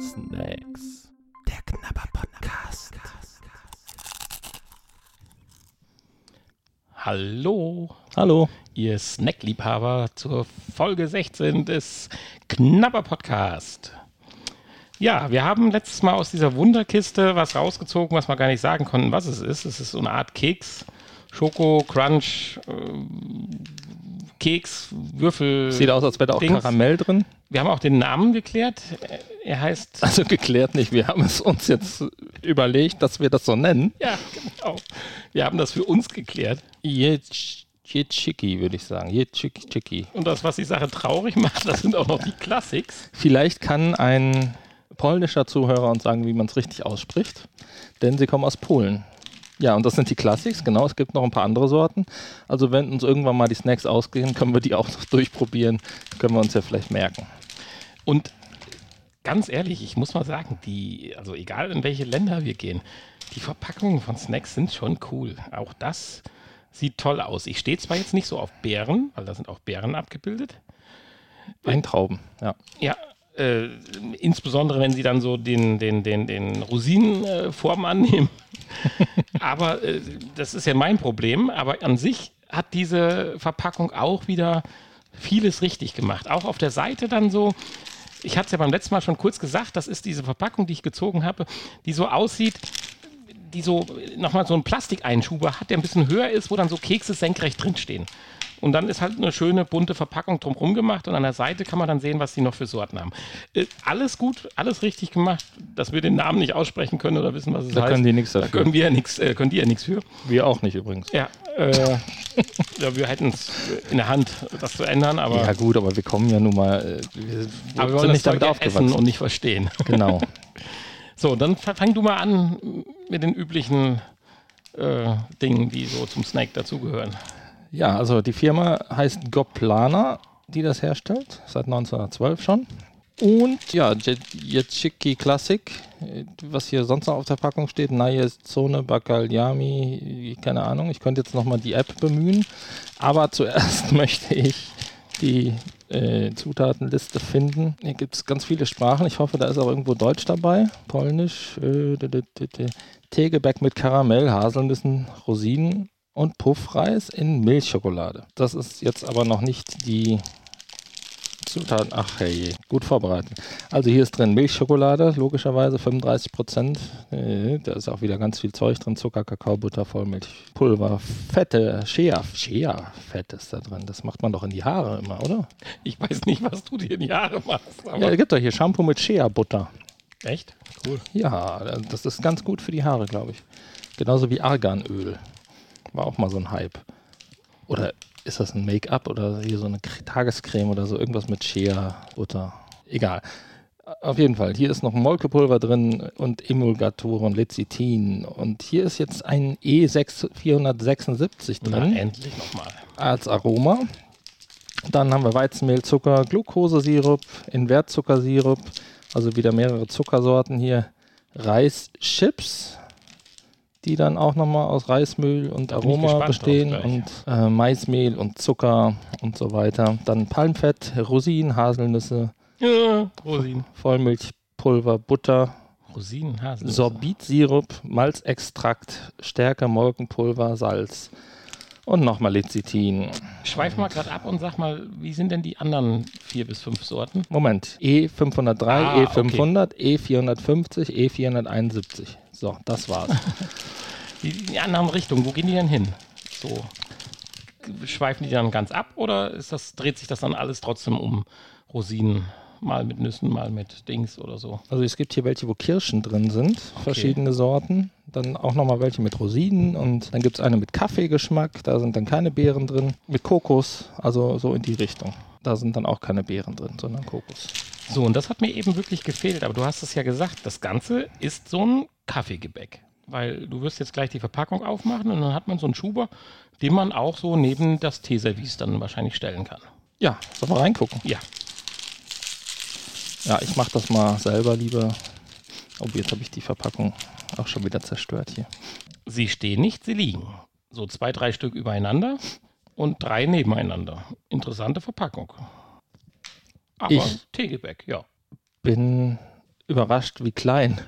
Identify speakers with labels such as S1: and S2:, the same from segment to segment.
S1: Snacks. Der Knabber Podcast. Hallo,
S2: Hallo.
S1: ihr Snackliebhaber zur Folge 16 des Knabber Podcast. Ja, wir haben letztes Mal aus dieser Wunderkiste was rausgezogen, was wir gar nicht sagen konnten, was es ist. Es ist so eine Art Keks, Schoko, Crunch, äh, Keks, Würfel.
S2: Sieht aus, als wäre da auch
S1: Dings.
S2: Karamell drin.
S1: Wir haben auch den Namen geklärt. Er heißt
S2: Also geklärt nicht. Wir haben es uns jetzt überlegt, dass wir das so nennen.
S1: Ja, genau. Wir haben das für uns geklärt.
S2: Jitschiki, würde ich sagen. Jitschiki.
S1: Und das, was die Sache traurig macht, das sind auch noch die Classics.
S2: Vielleicht kann ein polnischer Zuhörer uns sagen, wie man es richtig ausspricht, denn sie kommen aus Polen. Ja, und das sind die Classics, genau. Es gibt noch ein paar andere Sorten. Also wenn uns irgendwann mal die Snacks ausgehen, können wir die auch noch durchprobieren. Können wir uns ja vielleicht merken.
S1: Und ganz ehrlich, ich muss mal sagen, die, also egal in welche Länder wir gehen, die Verpackungen von Snacks sind schon cool. Auch das sieht toll aus. Ich stehe zwar jetzt nicht so auf Beeren, weil da sind auch Beeren abgebildet.
S2: Weintrauben, ja.
S1: Ja, äh, insbesondere wenn sie dann so den, den, den, den Rosinenform annehmen. aber äh, das ist ja mein Problem. Aber an sich hat diese Verpackung auch wieder vieles richtig gemacht. Auch auf der Seite dann so. Ich hatte es ja beim letzten Mal schon kurz gesagt, das ist diese Verpackung, die ich gezogen habe, die so aussieht, die so nochmal so einen Plastikeinschuber hat, der ein bisschen höher ist, wo dann so Kekse senkrecht drinstehen. Und dann ist halt eine schöne bunte Verpackung drumherum gemacht und an der Seite kann man dann sehen, was die noch für Sorten haben. Äh, alles gut, alles richtig gemacht, dass wir den Namen nicht aussprechen können oder wissen, was es
S2: Da
S1: heißt.
S2: können die nichts
S1: da
S2: dafür.
S1: können wir ja nichts, äh, können die ja nichts für.
S2: Wir auch nicht übrigens.
S1: Ja, äh, ja wir hätten es in der Hand, das zu ändern, aber,
S2: Ja gut, aber wir kommen ja nun mal, äh, wir,
S1: aber wir wollen
S2: nicht damit aufgewachsen.
S1: und nicht verstehen.
S2: Genau.
S1: So, dann fa- fang du mal an mit den üblichen äh, Dingen, die so zum Snack dazugehören.
S2: Ja, also die Firma heißt Goplana, die das herstellt, seit 1912 schon. Und ja, Je- Jetschiki Classic, äh, was hier sonst noch auf der Packung steht, Naye Zone Bakaljami, keine Ahnung, ich könnte jetzt nochmal die App bemühen. Aber zuerst möchte ich die äh, Zutatenliste finden. Hier gibt es ganz viele Sprachen. Ich hoffe, da ist auch irgendwo Deutsch dabei. Polnisch, äh, Teegebäck mit Karamell, Haselnüssen, Rosinen und Puffreis in Milchschokolade. Das ist jetzt aber noch nicht die Zutaten. Ach hey, gut vorbereitet. Also hier ist drin Milchschokolade, logischerweise 35 Prozent. Äh, da ist auch wieder ganz viel Zeug drin: Zucker, Kakao, Butter, Vollmilch, Pulver, Fette, Shea, Shea-Fett ist da drin. Das macht man doch in die Haare immer, oder?
S1: Ich weiß nicht, was du dir in die Haare machst,
S2: Ja, es gibt doch hier Shampoo mit Shea-Butter.
S1: echt? Cool.
S2: Ja, das ist ganz gut für die Haare, glaube ich. Genauso wie Arganöl. War auch mal so ein Hype. Oder ist das ein Make-up oder hier so eine Tagescreme oder so? Irgendwas mit Shea-Butter. Egal. Auf jeden Fall. Hier ist noch Molkepulver drin und Emulgatoren, Lecithin. Und hier ist jetzt ein E E6476
S1: Na,
S2: drin
S1: endlich nochmal.
S2: als Aroma. Dann haben wir Weizenmehl, Zucker, Glukosesirup, Invertzuckersirup, also wieder mehrere Zuckersorten hier. Reischips, die dann auch nochmal aus Reismehl und
S1: Da
S2: Aroma bestehen und äh, Maismehl und Zucker und so weiter. Dann Palmfett, Rosinen, Haselnüsse,
S1: Ja, Rosinen.
S2: Vollmilchpulver, Butter,
S1: Rosinen, Haselnüsse.
S2: Sorbitsirup, Malzextrakt, Stärke, Molkenpulver, Salz und nochmal Lecithin.
S1: Schweif mal gerade ab und sag mal, wie sind denn die anderen vier bis fünf Sorten?
S2: Moment. E503,
S1: Ah,
S2: E500, E450, E471. So, das war's.
S1: Die, die anderen Richtungen, wo gehen die denn hin? So. Schweifen die dann ganz ab oder ist das, dreht sich das dann alles trotzdem um Rosinen? Mal mit Nüssen, mal mit Dings oder so.
S2: Also es gibt hier welche, wo Kirschen drin sind, verschiedene Sorten. Dann auch nochmal welche mit Rosinen und dann gibt es eine mit Kaffeegeschmack, da sind dann keine Beeren drin. Mit Kokos, also so in die Richtung. Da sind dann auch keine Beeren drin, sondern Kokos.
S1: So, und das hat mir eben wirklich gefehlt. Aber du hast es ja gesagt, das Ganze ist so ein Kaffeegebäck. Weil du wirst jetzt gleich die Verpackung aufmachen und dann hat man so einen Schuber, den man auch so neben das Teeservice dann wahrscheinlich stellen kann.
S2: Ja, sollen wir reingucken?
S1: Ja,
S2: Ja, ich mache das mal selber lieber. Oh, jetzt habe ich die Verpackung auch schon wieder zerstört hier.
S1: sie stehen nicht, sie liegen. So zwei, drei Stück übereinander und drei nebeneinander. Interessante Verpackung. Aber
S2: Ich-
S1: Tegebäck, ja.
S2: Bin überrascht, wie klein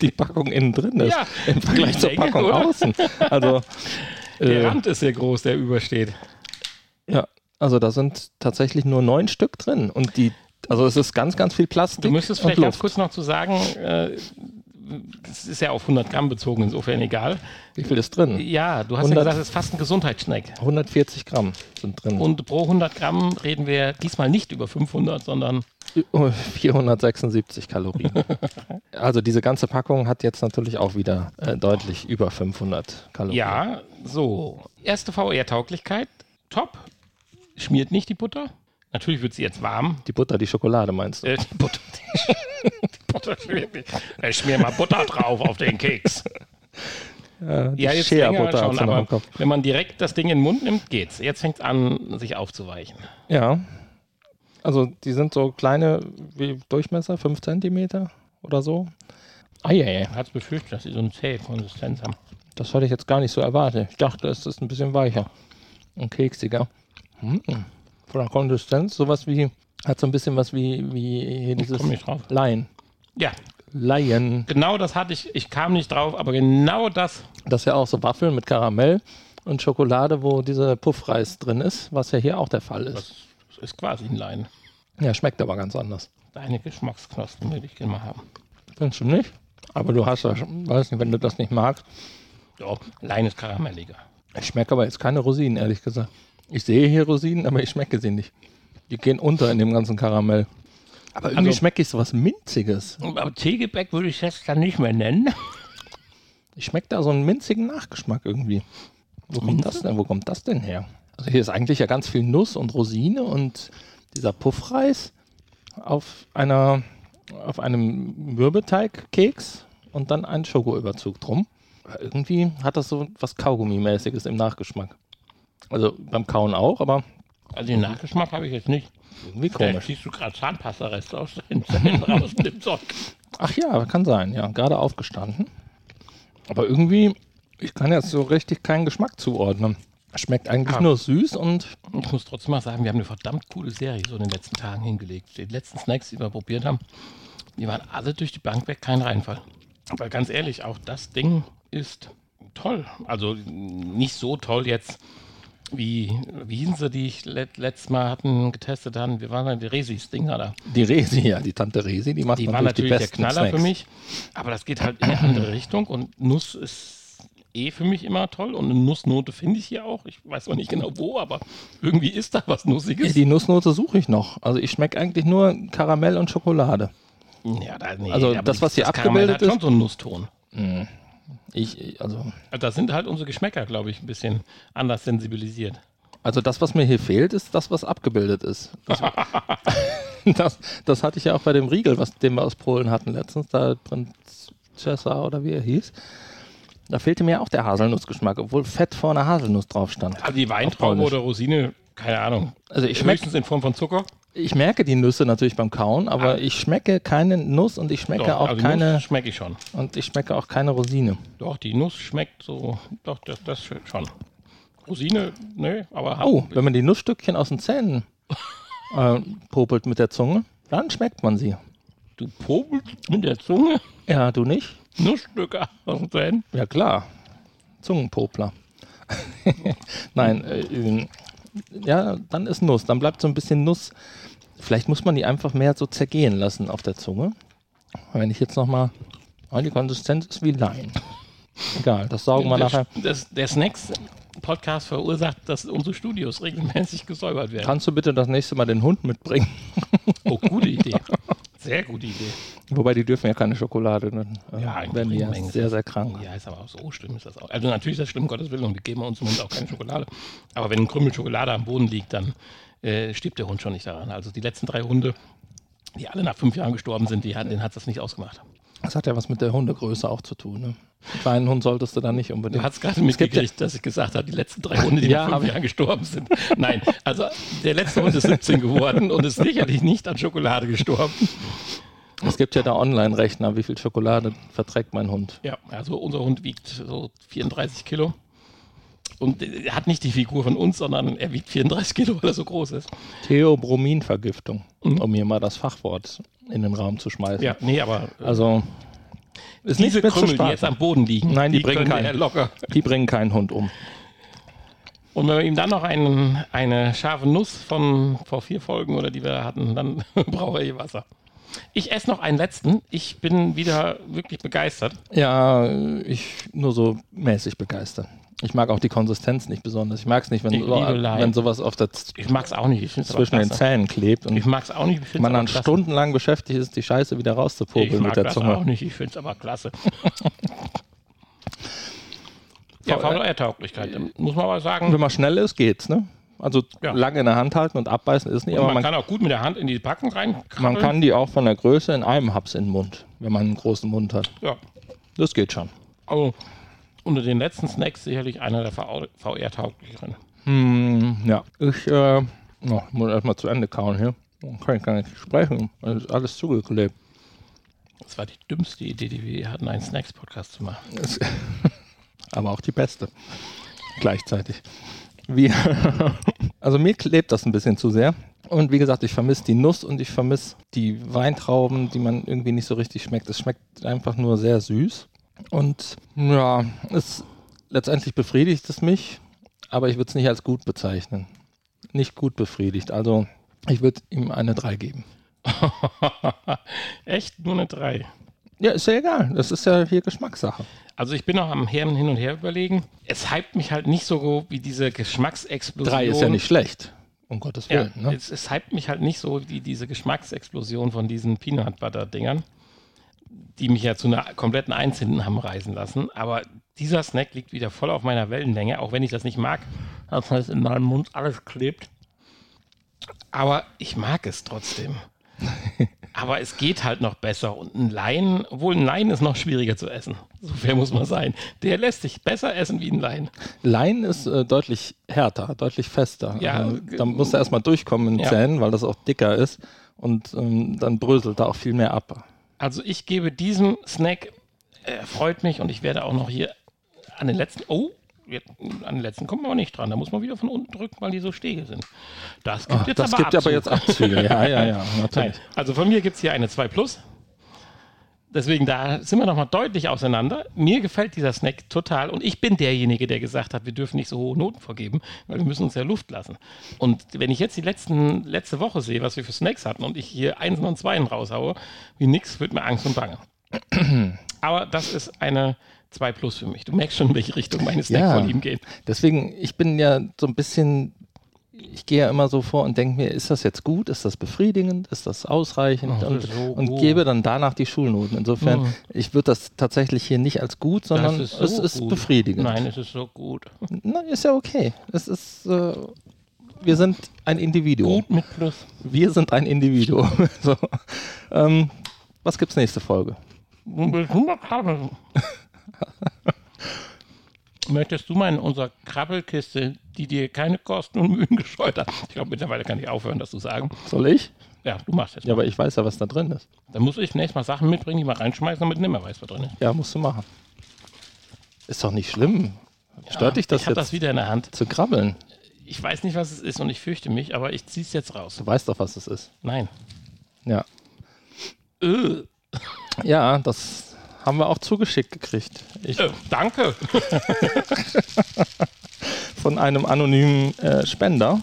S2: die Packung innen drin ist
S1: Ja,
S2: im Vergleich zur
S1: Menge,
S2: Packung
S1: oder?
S2: außen. Also,
S1: Der
S2: äh,
S1: Rand ist sehr groß, der übersteht.
S2: ja, also da sind tatsächlich nur neun Stück drin und die, also es ist ganz, ganz viel Plastik.
S1: Du müsstest vielleicht ganz kurz noch zu sagen, äh, das ist ja auf 100 Gramm bezogen, insofern egal.
S2: Wie viel ist drin?
S1: Ja, du hast
S2: 100
S1: ja gesagt, es ist fast ein Gesundheitssnack.
S2: 140 Gramm sind drin.
S1: Und pro 100 Gramm reden wir diesmal nicht über 500, sondern
S2: 476 Kalorien. also diese ganze Packung hat jetzt natürlich auch wieder äh, deutlich über 500 Kalorien.
S1: ja, so. Erste VR-Tauglichkeit, top. Schmiert nicht die Butter. Natürlich wird sie jetzt warm.
S2: Die Butter, die Schokolade meinst du?
S1: Äh, die Butter, die Butter. Ich schmier mal Butter drauf auf den Keks.
S2: Ja, die
S1: Ja, jetzt länger schon, aber wenn man direkt das Ding in den Mund nimmt, geht's. Jetzt fängt es an, sich aufzuweichen.
S2: Ja. Also die sind so kleine wie Durchmesser, 5 Zentimeter oder so. Ah ja, ja.
S1: Man hat es befürchtet, dass sie so eine zähe Konsistenz haben.
S2: Das hatte ich jetzt gar nicht so erwartet. Ich dachte, es ist ein bisschen weicher und keksiger. Hm. Von der Konsistenz sowas wie, hat so ein bisschen was wie, wie hier dieses
S1: nicht drauf.
S2: Laien.
S1: Ja,
S2: Laien.
S1: genau das hatte ich. Ich kam nicht drauf, aber genau das.
S2: Das ist ja auch so Waffeln mit Karamell und Schokolade, wo dieser Puffreis drin ist, was ja hier auch der Fall ist.
S1: Das ist quasi ein Lein.
S2: Ja, schmeckt aber ganz anders.
S1: Deine Geschmacksknospen würde ich gerne mal haben.
S2: Findest du nicht? Aber du hast ja, schon- weiß nicht, wenn du das nicht magst.
S1: Doch, Lein ist karamelliger.
S2: Ich schmecke aber jetzt keine Rosinen, ehrlich gesagt. Ich sehe hier Rosinen, aber ich schmecke sie nicht. Die gehen unter in dem ganzen Karamell. Aber irgendwie
S1: Also-
S2: schmecke ich sowas Minziges.
S1: Aber Teegebäck würde ich jetzt dann nicht mehr nennen.
S2: Ich schmecke da so einen minzigen Nachgeschmack irgendwie. Wo kommt, das denn, wo kommt das denn her? Also hier ist eigentlich ja ganz viel Nuss und Rosine und dieser Puffreis auf einer auf einem Mürbeteigkeks und dann ein Schokoüberzug drum. Aber irgendwie hat das so was Kaugummi-mäßiges im Nachgeschmack. Also beim Kauen auch, aber
S1: Also den Nachgeschmack habe ich jetzt nicht.
S2: irgendwie
S1: Vielleicht
S2: komisch.
S1: siehst du gerade Zahnpasta-Reste aus Zähnen raus dem Zeug.
S2: Ach ja, kann sein, ja. Gerade aufgestanden. Aber irgendwie, ich kann jetzt so richtig keinen Geschmack zuordnen. Schmeckt eigentlich
S1: Ah.
S2: nur süß und
S1: Ich muss trotzdem mal sagen, wir haben eine verdammt coole Serie so in den letzten Tagen hingelegt. Die letzten Snacks, die wir probiert haben, die waren alle durch die Bank weg kein Reinfall. Aber ganz ehrlich, auch das Ding ist toll. Also nicht so toll jetzt wie, wie hießen sie, die ich let, letztes Mal hatten, getestet haben. Wir waren ja die Resis-Dinger da.
S2: die Resi, ja, die Tante Resi, die macht
S1: Die waren
S2: natürlich,
S1: natürlich
S2: die
S1: der Knaller
S2: Snacks.
S1: für mich. Aber das geht halt in eine andere Richtung und Nuss ist eh für mich immer toll und eine Nussnote finde ich hier auch. Ich weiß zwar nicht genau wo, aber irgendwie ist da was Nussiges.
S2: Die Nussnote suche ich noch. Also ich schmecke eigentlich nur Karamell und Schokolade.
S1: Ja, da, nee,
S2: Also das, was hier
S1: Karamell
S2: abgebildet
S1: hat schon
S2: ist-
S1: so einen Nusston.
S2: Ich, also,
S1: Also da sind halt unsere Geschmäcker, glaube ich, ein bisschen anders sensibilisiert.
S2: also das, was mir hier fehlt, ist das, was abgebildet ist. Das, das, das hatte ich ja auch bei dem Riegel, was, den wir aus Polen hatten letztens, da Prinzessa oder wie er hieß. Da fehlte mir auch der Haselnussgeschmack, obwohl Fett vor einer Haselnuss drauf stand.
S1: Also die Weintraube oder Rosine, keine Ahnung.
S2: Also ich schmecke
S1: Höchstens in Form von Zucker.
S2: Ich merke die Nüsse natürlich beim Kauen, aber ich schmecke keine Nuss und ich schmecke
S1: Doch,
S2: auch
S1: also
S2: keine
S1: Nuss schmecke ich schon.
S2: und ich schmecke auch keine Rosine.
S1: Doch, die Nuss schmeckt so, doch, das, das schon. Rosine, ne, aber
S2: Oh, wenn man die Nussstückchen aus den Zähnen äh, popelt mit der Zunge, dann schmeckt man sie.
S1: du popelst mit der Zunge
S2: Ja, du nicht?
S1: Nussstücke aus den Zähnen.
S2: Ja klar. Zungenpopler. Nein, äh, ja, dann ist Nuss. Dann bleibt so ein bisschen Nuss. Vielleicht muss man die einfach mehr so zergehen lassen auf der Zunge. Wenn ich jetzt nochmal. Oh, die Konsistenz ist wie Lein. Egal, das saugen wir nachher.
S1: Das, der Snacks-Podcast verursacht, dass unsere Studios regelmäßig gesäubert werden.
S2: Kannst du bitte das nächste Mal den Hund mitbringen?
S1: Oh, gute Idee. Sehr gute Idee.
S2: Wobei die dürfen ja keine Schokolade. Äh,
S1: Ja, in
S2: werden die ja sehr, sehr krank.
S1: Ja, ist aber auch so schlimm ist das auch. Also natürlich ist das schlimm, Gottes Willen, und wir geben uns im Hund auch keine Schokolade. Aber wenn ein Krümel Schokolade am Boden liegt, dann äh, stirbt der Hund schon nicht daran. Also die letzten drei Hunde, die alle nach fünf Jahren gestorben sind, die, hat- denen hat das nicht ausgemacht.
S2: Das hat ja was mit der Hundegröße auch zu tun. Ne? Einen kleinen Hund solltest du da nicht
S1: Du
S2: unbedingt.
S1: hast gerade
S2: ja-
S1: mitgekriegt, dass ich gesagt habe, die letzten drei Hunde, die
S2: Ja,
S1: nach fünf. Jahren gestorben sind. Nein, also der letzte Hund ist 17 geworden und ist sicherlich nicht an Schokolade gestorben.
S2: Es gibt ja da Online-Rechner, wie viel Schokolade verträgt mein Hund.
S1: Ja, also unser Hund wiegt so 34 Kilo. Und er hat nicht die Figur von uns, sondern er wiegt 34 Kilo, weil er so groß ist.
S2: Theobrominvergiftung,
S1: Mhm.
S2: um hier mal das Fachwort in den Raum zu schmeißen.
S1: Ja, nee, aber äh,
S2: Also ist
S1: diese
S2: nicht
S1: Krümel, die jetzt am Boden liegen,
S2: Nein, die bringen
S1: können
S2: keinen.
S1: er locker.
S2: Die bringen keinen Hund um.
S1: Und wenn wir ihm dann noch einen, eine scharfe Nuss von vor vier Folgen oder die wir hatten, dann braucht er hier Wasser. Ich esse noch einen letzten. Ich bin wieder wirklich begeistert.
S2: Ja, ich nur so mäßig begeistert. Ich mag auch die Konsistenz nicht besonders. Ich mag es nicht, wenn,
S1: Ich
S2: so, wenn sowas auf der
S1: Ich mag es auch nicht. Ich
S2: zwischen den. Zähnen klebt und
S1: Ich mag es auch nicht. Ich
S2: man dann
S1: klasse.
S2: stundenlang beschäftigt ist, die Scheiße wieder
S1: Ich
S2: rauszupopeln
S1: mag
S2: mit der
S1: das auch
S2: Zunge.
S1: nicht. Ich finde es aber klasse. ja,
S2: VR
S1: VR-Tauglichkeit. Muss man aber sagen,
S2: Wenn man schnell ist, geht's, ne? Also
S1: Ja.
S2: lange in der Hand halten und abbeißen ist nicht,
S1: und
S2: aber
S1: man,
S2: man,
S1: kann auch gut mit der Hand in die Packung rein.
S2: man kann die auch von der Größe in einem Haps in den Mund, wenn man einen großen Mund hat.
S1: Ja,
S2: Das geht schon.
S1: also unter den letzten Snacks sicherlich einer der VR-tauglicheren.
S2: Hm, ja, ich äh, oh, muss erstmal zu Ende kauen hier. Dann kann ich gar nicht sprechen. Es ist alles zugeklebt.
S1: Das war die dümmste Idee, die wir hatten, einen Snacks-Podcast zu machen.
S2: Aber auch die beste. Gleichzeitig. Wie, also mir klebt das ein bisschen zu sehr. Und wie gesagt, ich vermisse die Nuss und ich vermisse die Weintrauben, die man irgendwie nicht so richtig schmeckt. Es schmeckt einfach nur sehr süß. Und ja, es letztendlich befriedigt es mich, aber ich würde es nicht als gut bezeichnen. Nicht gut befriedigt. Also ich würde ihm eine 3 geben.
S1: Echt nur eine 3.
S2: Ja, ist ja egal. Das ist ja hier Geschmackssache.
S1: Also ich bin noch am Herren hin und her überlegen. Es hypt mich halt nicht so wie diese Geschmacksexplosion.
S2: 3 ist ja nicht schlecht. Um Gottes
S1: Ja,
S2: Willen. ne?
S1: es, es hypt mich halt nicht so wie diese Geschmacksexplosion von diesen Peanut Butter Dingern, die mich ja zu einer kompletten Eins hinten haben reisen lassen. Aber dieser Snack liegt wieder voll auf meiner Wellenlänge, auch wenn ich das nicht mag. Das heißt, in meinem Mund alles klebt. Aber ich mag es trotzdem. Aber es geht halt noch besser. Und ein Laien, obwohl ein Laien ist noch schwieriger zu essen. So fair muss man sein. Der lässt sich besser essen wie ein Laien.
S2: Lein ist äh, deutlich härter, deutlich fester.
S1: Ja, ge-
S2: da musst du erstmal durchkommen in den
S1: Ja.
S2: Zähnen, weil das auch dicker ist. Und ähm, dann bröselt da auch viel mehr ab.
S1: Also ich gebe diesem Snack, er freut mich und ich werde auch noch hier an den letzten, oh, an den letzten kommen wir aber nicht dran. Da muss man wieder von unten drücken, weil die so Stege sind. Das gibt
S2: Ach,
S1: jetzt
S2: das
S1: aber
S2: gibt aber jetzt Abzüge. Ja, ja, ja.
S1: Nein,
S2: Natürlich.
S1: also von mir gibt es hier eine 2 Plus. Deswegen, da sind wir nochmal deutlich auseinander. Mir gefällt dieser Snack total und ich bin derjenige, der gesagt hat, wir dürfen nicht so hohe Noten vergeben, weil wir müssen uns ja Luft lassen. Und wenn ich jetzt die letzten, letzte Woche sehe, was wir für Snacks hatten und ich hier Einsen und Zweien raushaue, wie nix, wird mir Angst und Bange. Aber das ist eine 2 Plus für mich. Du merkst schon, in welche Richtung meine Snackvorlieben gehen.
S2: Deswegen, ich bin ja so ein bisschen, ich gehe ja immer so vor und denke mir, ist das jetzt gut? Ist das befriedigend? Ist das ausreichend?
S1: Oh,
S2: und,
S1: so
S2: und gebe dann danach die Schulnoten. Insofern,
S1: Mhm.
S2: ich würde das tatsächlich hier nicht als gut, sondern
S1: ist so
S2: es ist
S1: gut.
S2: befriedigend.
S1: Nein, es ist so gut.
S2: Na, ist ja okay. Es ist, äh, wir sind ein Individuum.
S1: Gut mit Plus.
S2: Wir sind ein Individuum. so. ähm, was gibt's nächste Folge?
S1: Willst du mal krabbeln? Möchtest du mal in unserer Krabbelkiste, die dir keine Kosten und Mühen gescheut hat? Ich glaube, mittlerweile kann ich aufhören, das zu sagen.
S2: Soll ich?
S1: Ja, du machst jetzt.
S2: Ja, aber ich weiß ja, was da drin ist.
S1: Dann muss ich nächstes Mal Sachen mitbringen, die mal reinschmeißen, damit nimmer weiß, was drin ist.
S2: Ja, musst du machen. Ist doch nicht schlimm. Stört dich das
S1: ich
S2: jetzt
S1: das wieder in der Hand.
S2: zu krabbeln?
S1: Ich weiß nicht, was es ist und ich fürchte mich, aber ich ziehe es jetzt raus.
S2: Du weißt doch, was es ist.
S1: Nein.
S2: Ja.
S1: Äh,
S2: Ja, das haben wir auch zugeschickt gekriegt. Ich,
S1: äh, danke.
S2: von einem anonymen äh, Spender.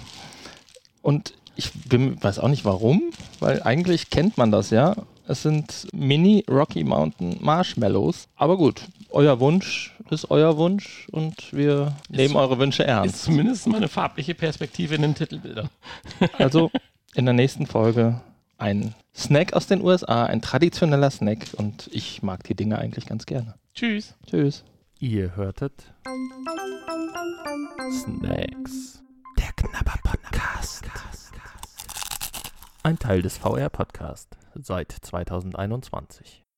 S2: Und ich bin, weiß auch nicht warum, weil eigentlich kennt man das ja. Es sind Mini Rocky Mountain Marshmallows. Aber gut, euer Wunsch ist euer Wunsch und wir nehmen eure Wünsche
S1: Ist
S2: ernst.
S1: zumindest mal eine farbliche Perspektive in den Titelbildern.
S2: Also in der nächsten Folge ein Snack aus den USA, ein traditioneller Snack und ich mag die Dinge eigentlich ganz gerne.
S1: Tschüss.
S2: Tschüss.
S3: Ihr hörtet Snacks. Der Knabber Podcast. Ein Teil des VR Podcast seit 2021.